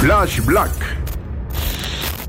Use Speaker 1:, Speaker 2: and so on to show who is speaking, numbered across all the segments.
Speaker 1: Flash Black.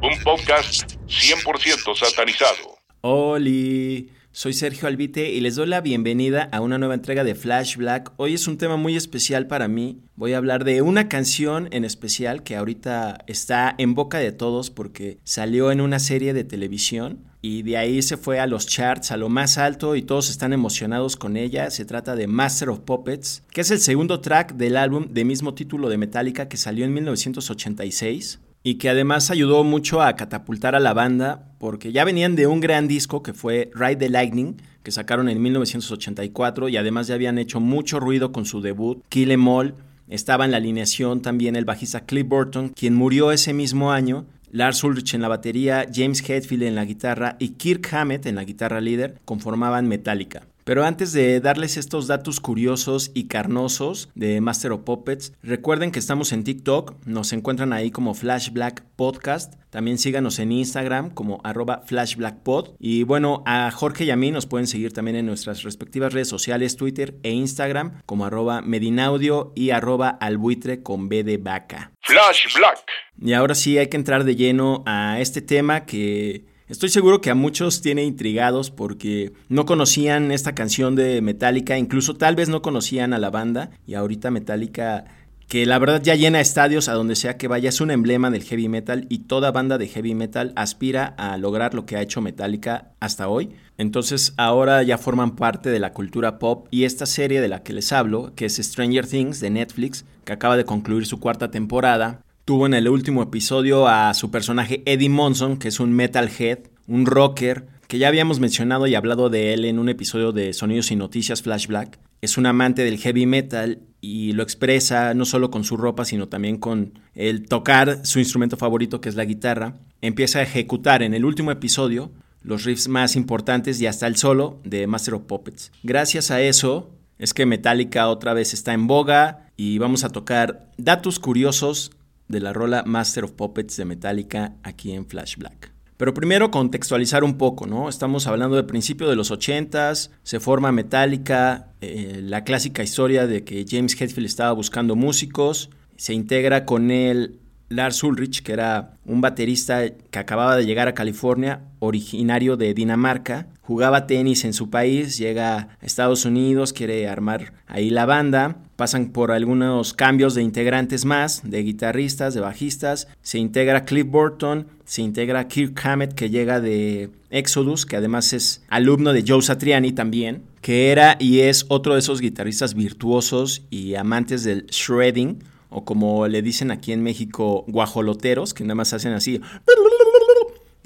Speaker 1: Un podcast 100% satanizado.
Speaker 2: Oli, soy Sergio Albite y les doy la bienvenida a una nueva entrega de Flash Black. Hoy es un tema muy especial para mí. Voy a hablar de una canción en especial que ahorita está en boca de todos porque salió en una serie de televisión y de ahí se fue a los charts, a lo más alto y todos están emocionados con ella. Se trata de Master of Puppets, que es el segundo track del álbum de mismo título de Metallica que salió en 1986 y que además ayudó mucho a catapultar a la banda porque ya venían de un gran disco que fue Ride the Lightning, que sacaron en 1984 y además ya habían hecho mucho ruido con su debut Kill Em All. Estaba en la alineación también el bajista Cliff Burton, quien murió ese mismo año, Lars Ulrich en la batería, James Hetfield en la guitarra y Kirk Hammett en la guitarra líder conformaban Metallica. Pero antes de darles estos datos curiosos y carnosos de Master of Puppets, recuerden que estamos en TikTok, nos encuentran ahí como Flash Black Podcast. También síganos en Instagram como arroba flashblackpod. Y bueno, a Jorge y a mí nos pueden seguir también en nuestras respectivas redes sociales, Twitter e Instagram, como arroba medinaudio y arroba albuitre con B de vaca.
Speaker 1: Flash Black.
Speaker 2: Y ahora sí hay que entrar de lleno a este tema que Estoy seguro que a muchos tiene intrigados porque no conocían esta canción de Metallica, incluso tal vez no conocían a la banda y ahorita Metallica que la verdad ya llena estadios a donde sea que vaya, es un emblema del heavy metal y toda banda de heavy metal aspira a lograr lo que ha hecho Metallica hasta hoy. Entonces ahora ya forman parte de la cultura pop y esta serie de la que les hablo, que es Stranger Things de Netflix, que acaba de concluir su cuarta temporada, Tuvo en el último episodio a su personaje Eddie Monson, que es un metalhead, un rocker, que ya habíamos mencionado y hablado de él en un episodio de Sonidos y Noticias Flash Black. Es un amante del heavy metal y lo expresa no solo con su ropa, sino también con el tocar su instrumento favorito, que es la guitarra. Empieza a ejecutar en el último episodio los riffs más importantes y hasta el solo de Master of Puppets. Gracias a eso es que Metallica otra vez está en boga y vamos a tocar datos curiosos de la rola Master of Puppets de Metallica aquí en Flash Black. Pero primero contextualizar un poco, ¿no? Estamos hablando de principio de los 80s, se forma Metallica, eh, la clásica historia de que James Hetfield estaba buscando músicos, se integra con él Lars Ulrich, que era un baterista que acababa de llegar a California, originario de Dinamarca, jugaba tenis en su país, llega a Estados Unidos, quiere armar ahí la banda, pasan por algunos cambios de integrantes más, de guitarristas, de bajistas, se integra Cliff Burton, se integra Kirk Hammett que llega de Exodus, que además es alumno de Joe Satriani también, que era y es otro de esos guitarristas virtuosos y amantes del shredding, o como le dicen aquí en México, guajoloteros, que nada más hacen así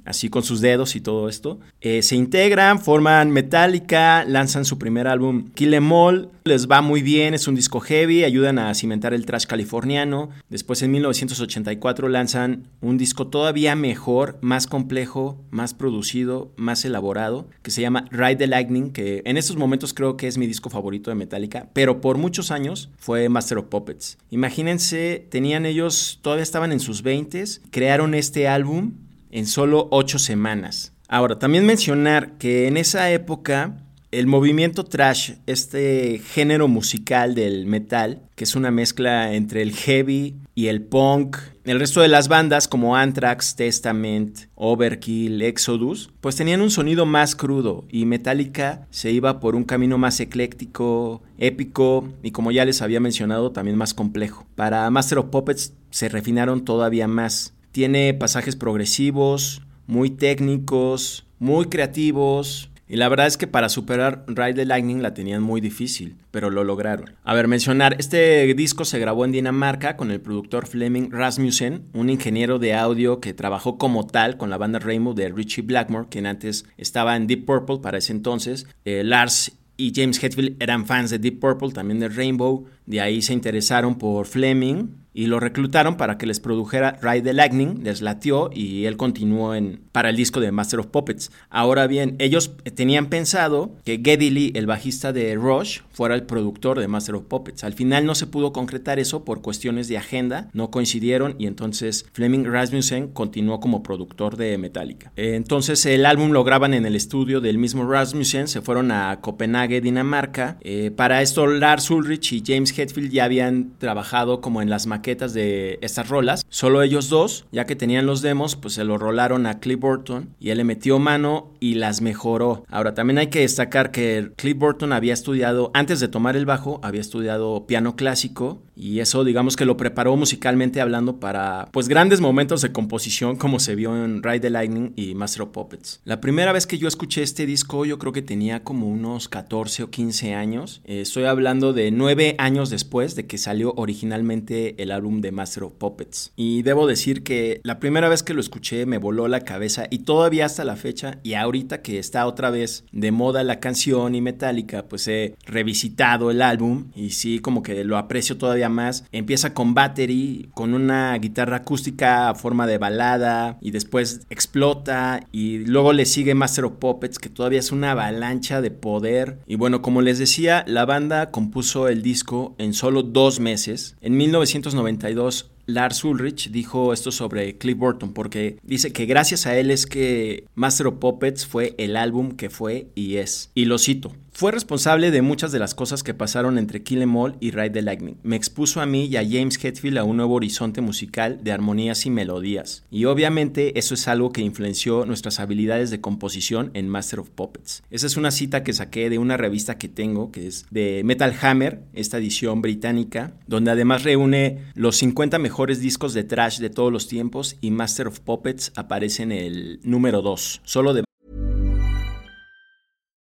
Speaker 2: así con sus dedos y todo esto. Eh, se integran, forman Metallica, lanzan su primer álbum Kill Em All, les va muy bien, es un disco heavy, ayudan a cimentar el trash californiano. Después en 1984 lanzan un disco todavía mejor, más complejo, más producido, más elaborado, que se llama Ride the Lightning, que en estos momentos creo que es mi disco favorito de Metallica, pero por muchos años fue Master of Puppets. Imagínense, tenían ellos, todavía estaban en sus 20s, crearon este álbum en solo ocho semanas. Ahora, también mencionar que en esa época el movimiento trash, este género musical del metal, que es una mezcla entre el heavy, y el punk. El resto de las bandas como Anthrax, Testament, Overkill, Exodus, pues tenían un sonido más crudo y Metallica se iba por un camino más ecléctico, épico y como ya les había mencionado también más complejo. Para Master of Puppets se refinaron todavía más. Tiene pasajes progresivos, muy técnicos, muy creativos, y la verdad es que para superar Ride the Lightning la tenían muy difícil, pero lo lograron. A ver, mencionar, este disco se grabó en Dinamarca con el productor Fleming Rasmussen, un ingeniero de audio que trabajó como tal con la banda Rainbow de Richie Blackmore, quien antes estaba en Deep Purple para ese entonces. Eh, Lars y James Hetfield eran fans de Deep Purple, también de Rainbow. De ahí se interesaron por Fleming y lo reclutaron para que les produjera Ride the Lightning, les latió y él continuó en, para el disco de Master of Puppets. Ahora bien, ellos tenían pensado que Geddy Lee, el bajista de Rush, fuera el productor de Master of Puppets. Al final no se pudo concretar eso por cuestiones de agenda, no coincidieron y entonces Fleming Rasmussen continuó como productor de Metallica. Entonces el álbum lo graban en el estudio del mismo Rasmussen, se fueron a Copenhague, Dinamarca. Eh, para esto Lars Ulrich y James Hetfield ya habían trabajado como en las de estas rolas. Solo ellos dos, ya que tenían los demos, pues se lo rolaron a Cliff Burton y él le metió mano y las mejoró. Ahora, también hay que destacar que Cliff Burton había estudiado, antes de tomar el bajo, había estudiado piano clásico y eso digamos que lo preparó musicalmente hablando para pues grandes momentos de composición como se vio en Ride the Lightning y Master of Puppets. La primera vez que yo escuché este disco yo creo que tenía como unos 14 o 15 años. Eh, estoy hablando de 9 años después de que salió originalmente el álbum de Master of Puppets. Y debo decir que la primera vez que lo escuché me voló la cabeza y todavía hasta la fecha y ahorita que está otra vez de moda la canción y Metallica pues he revisitado el álbum y sí como que lo aprecio todavía Empieza con Battery, con una guitarra acústica a forma de balada y después explota y luego le sigue Master of Puppets que todavía es una avalancha de poder. Y bueno, como les decía, la banda compuso el disco en solo dos meses. En 1992 Lars Ulrich dijo esto sobre Cliff Burton porque dice que gracias a él es que Master of Puppets fue el álbum que fue y es. Y lo cito. Fue responsable de muchas de las cosas que pasaron entre Kill Em All y Ride the Lightning. Me expuso a mí y a James Hetfield a un nuevo horizonte musical de armonías y melodías. Y obviamente eso es algo que influenció nuestras habilidades de composición en Master of Puppets. Esa es una cita que saqué de una revista que tengo, que es de Metal Hammer, esta edición británica, donde además reúne los 50 mejores discos de trash de todos los tiempos y Master of Puppets aparece en el número 2, solo de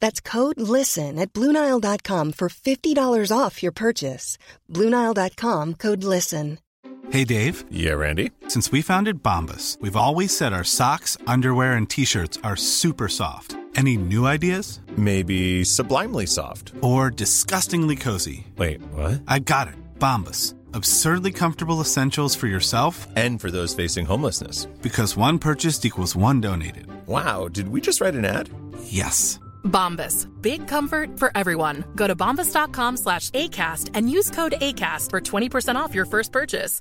Speaker 3: That's code LISTEN at Bluenile.com for $50 off your purchase. Bluenile.com code LISTEN.
Speaker 4: Hey, Dave.
Speaker 5: Yeah, Randy.
Speaker 4: Since we founded Bombus, we've always said our socks, underwear, and t shirts are super soft. Any new ideas?
Speaker 5: Maybe sublimely soft.
Speaker 4: Or disgustingly cozy?
Speaker 5: Wait, what?
Speaker 4: I got it. Bombus. Absurdly comfortable essentials for yourself
Speaker 5: And for those facing homelessness.
Speaker 4: because one purchased equals one donated.
Speaker 5: Wow, did we just write an ad?
Speaker 4: Yes.
Speaker 6: Bombas. Big comfort for everyone. Go to bombas.com slash ACAST and use code ACAST for 20% off your first purchase.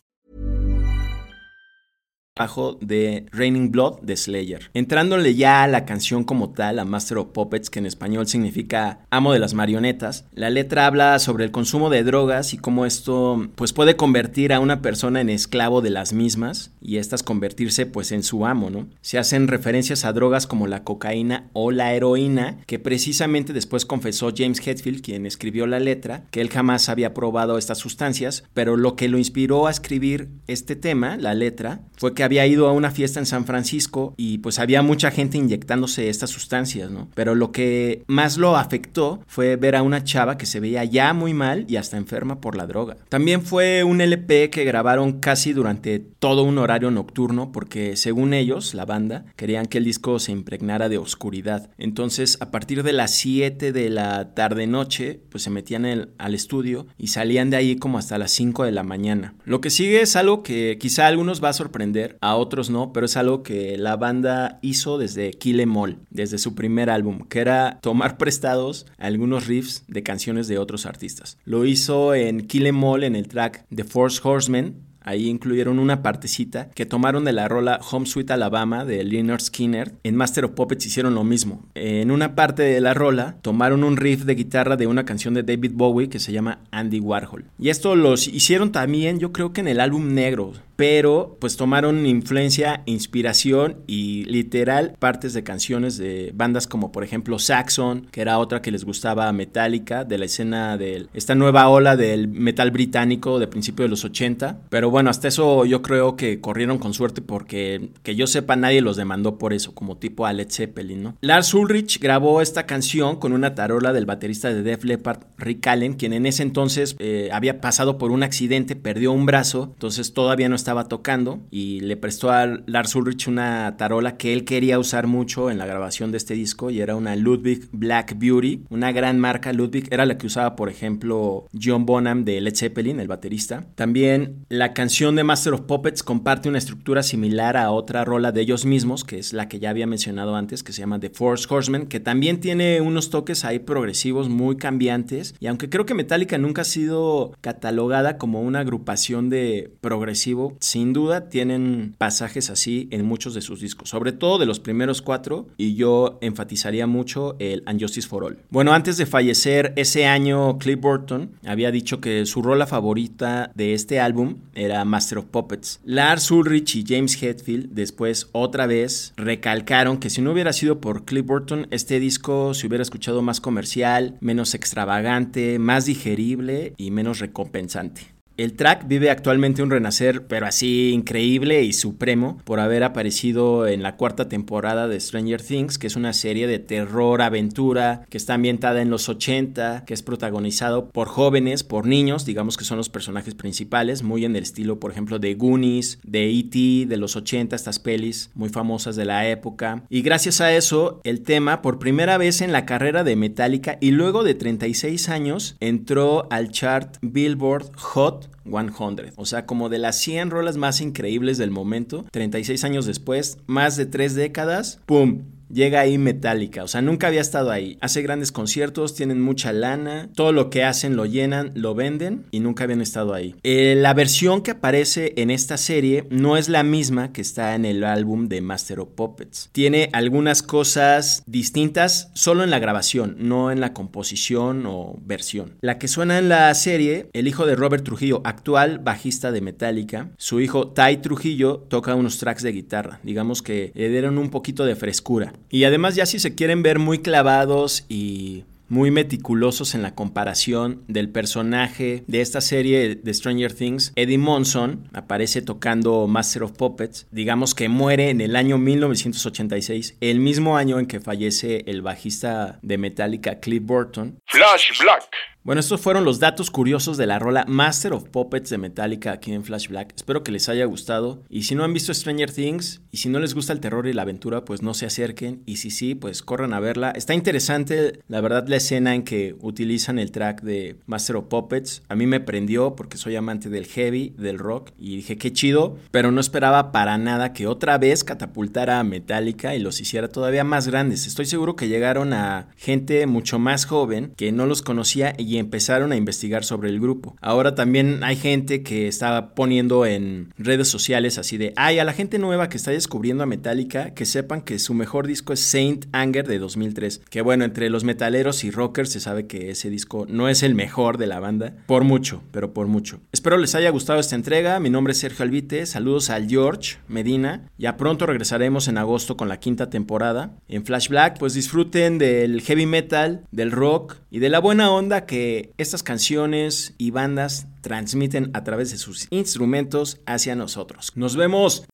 Speaker 2: bajo de Raining Blood de Slayer. Entrándole ya a la canción como tal, a Master of Puppets, que en español significa amo de las marionetas, la letra habla sobre el consumo de drogas y cómo esto pues puede convertir a una persona en esclavo de las mismas y estas convertirse pues en su amo, ¿no? Se hacen referencias a drogas como la cocaína o la heroína, que precisamente después confesó James Hetfield, quien escribió la letra, que él jamás había probado estas sustancias, pero lo que lo inspiró a escribir este tema, la letra, fue que había ido a una fiesta en San Francisco y pues había mucha gente inyectándose estas sustancias, ¿no? Pero lo que más lo afectó fue ver a una chava que se veía ya muy mal y hasta enferma por la droga. También fue un LP que grabaron casi durante todo un horario nocturno porque según ellos, la banda, querían que el disco se impregnara de oscuridad. Entonces, a partir de las 7 de la tarde noche, pues se metían al estudio y salían de ahí como hasta las 5 de la mañana. Lo que sigue es algo que quizá a algunos va a sorprender, a otros no, pero es algo que la banda hizo desde Kill Em All, desde su primer álbum, que era tomar prestados algunos riffs de canciones de otros artistas. Lo hizo en Kill Em All en el track The Force Horsemen, Ahí incluyeron una partecita que tomaron de la rola Home Sweet Alabama de Leonard Skinner. En Master of Puppets hicieron lo mismo. En una parte de la rola tomaron un riff de guitarra de una canción de David Bowie que se llama Andy Warhol. Y esto los hicieron también, yo creo que en el álbum negro pero pues tomaron influencia, inspiración y literal partes de canciones de bandas como por ejemplo Saxon, que era otra que les gustaba Metallica, de la escena de esta nueva ola del metal británico de principio de los 80. Pero bueno, hasta eso yo creo que corrieron con suerte porque que yo sepa nadie los demandó por eso, como tipo a Led Zeppelin, ¿no? Lars Ulrich grabó esta canción con una tarola del baterista de Def Leppard, Rick Allen, quien en ese entonces eh, había pasado por un accidente, perdió un brazo, entonces todavía no estaba estaba tocando y le prestó a Lars Ulrich una tarola que él quería usar mucho en la grabación de este disco y era una Ludwig Black Beauty, una gran marca Ludwig, era la que usaba por ejemplo John Bonham de Led Zeppelin, el baterista. También la canción de Master of Puppets comparte una estructura similar a otra rola de ellos mismos, que es la que ya había mencionado antes, que se llama The Force Horseman, que también tiene unos toques ahí progresivos muy cambiantes y aunque creo que Metallica nunca ha sido catalogada como una agrupación de progresivo, sin duda tienen pasajes así en muchos de sus discos, sobre todo de los primeros cuatro, y yo enfatizaría mucho el Unjustice for All. Bueno, antes de fallecer ese año, Cliff Burton había dicho que su rola favorita de este álbum era Master of Puppets. Lars Ulrich y James Hetfield después otra vez recalcaron que si no hubiera sido por Cliff Burton, este disco se hubiera escuchado más comercial, menos extravagante, más digerible y menos recompensante. El track vive actualmente un renacer, pero así increíble y supremo, por haber aparecido en la cuarta temporada de Stranger Things, que es una serie de terror, aventura, que está ambientada en los 80, que es protagonizado por jóvenes, por niños, digamos que son los personajes principales, muy en el estilo, por ejemplo, de Goonies, de E.T., de los 80, estas pelis muy famosas de la época. Y gracias a eso, el tema, por primera vez en la carrera de Metallica y luego de 36 años, entró al chart Billboard Hot 100. O sea, como de las 100 rolas más increíbles del momento, 36 años después, más de 3 décadas, ¡pum! Llega ahí Metallica. O sea, nunca había estado ahí. Hace grandes conciertos, tienen mucha lana, todo lo que hacen lo llenan, lo venden y nunca habían estado ahí. Eh, la versión que aparece en esta serie no es la misma que está en el álbum de Master of Puppets. Tiene algunas cosas distintas solo en la grabación, no en la composición o versión. La que suena en la serie, el hijo de Robert Trujillo, actual bajista de Metallica, su hijo Ty Trujillo toca unos tracks de guitarra. Digamos que le dieron un poquito de frescura. Y además ya si se quieren ver muy clavados y muy meticulosos en la comparación del personaje de esta serie de Stranger Things. Eddie Monson aparece tocando Master of Puppets. Digamos que muere en el año 1986, el mismo año en que fallece el bajista de Metallica Cliff Burton.
Speaker 1: Flash Black.
Speaker 2: Bueno, estos fueron los datos curiosos de la rola Master of Puppets de Metallica aquí en Flash Black. Espero que les haya gustado. Y si no han visto Stranger Things y si no les gusta el terror y la aventura, pues no se acerquen. Y si sí, pues corran a verla. Está interesante, la verdad, la escena en que utilizan el track de Master of Puppets. A mí me prendió porque soy amante del heavy, del rock. Y dije, qué chido. Pero no esperaba para nada que otra vez catapultara a Metallica y los hiciera todavía más grandes. Estoy seguro que llegaron a gente mucho más joven que no los conocía y empezaron a investigar sobre el grupo. Ahora también hay gente que está poniendo en redes sociales así de, ay, a la gente nueva que está descubriendo a Metallica, que sepan que su mejor disco es Saint Anger de 2003. Que bueno, entre los metaleros y rockers se sabe que ese disco no es el mejor de la banda, por mucho, pero por mucho. Espero les haya gustado esta entrega, mi nombre es Sergio Albite, saludos al George Medina, ya pronto regresaremos en agosto con la quinta temporada. En Flash Black, pues disfruten del heavy metal, del rock y de la buena onda que estas canciones y bandas transmiten a través de sus instrumentos hacia nosotros. Nos vemos.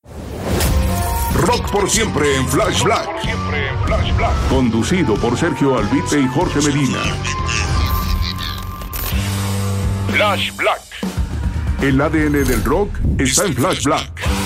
Speaker 1: Rock por siempre en Flash Black. Conducido por Sergio Albite y Jorge Medina. Flash Black. El ADN del rock está en Flash Black.